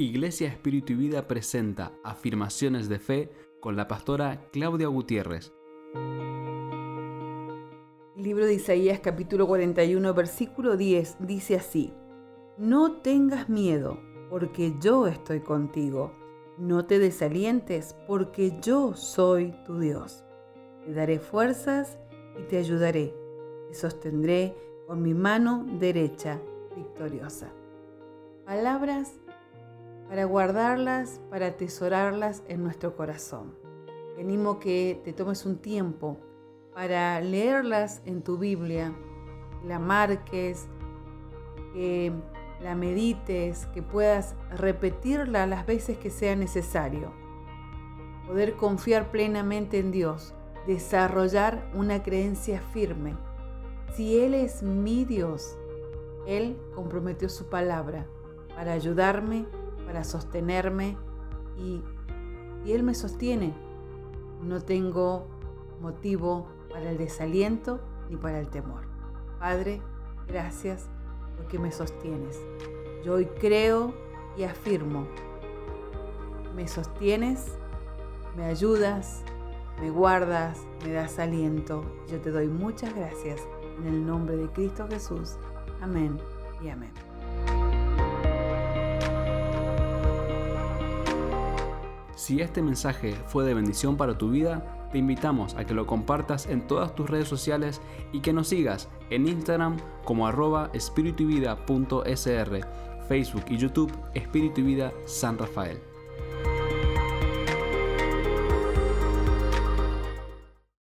Iglesia Espíritu y Vida presenta Afirmaciones de Fe con la pastora Claudia Gutiérrez. libro de Isaías capítulo 41 versículo 10 dice así, No tengas miedo, porque yo estoy contigo. No te desalientes, porque yo soy tu Dios. Te daré fuerzas y te ayudaré. Te sostendré con mi mano derecha victoriosa. Palabras para guardarlas, para atesorarlas en nuestro corazón. Te animo que te tomes un tiempo para leerlas en tu Biblia, la marques, que la medites, que puedas repetirla las veces que sea necesario. Poder confiar plenamente en Dios, desarrollar una creencia firme. Si Él es mi Dios, Él comprometió su palabra para ayudarme para sostenerme y, y Él me sostiene. No tengo motivo para el desaliento ni para el temor. Padre, gracias porque me sostienes. Yo hoy creo y afirmo. Me sostienes, me ayudas, me guardas, me das aliento. Yo te doy muchas gracias en el nombre de Cristo Jesús. Amén y amén. Si este mensaje fue de bendición para tu vida, te invitamos a que lo compartas en todas tus redes sociales y que nos sigas en Instagram como arroba espiritu Facebook y YouTube Espíritu y Vida San Rafael.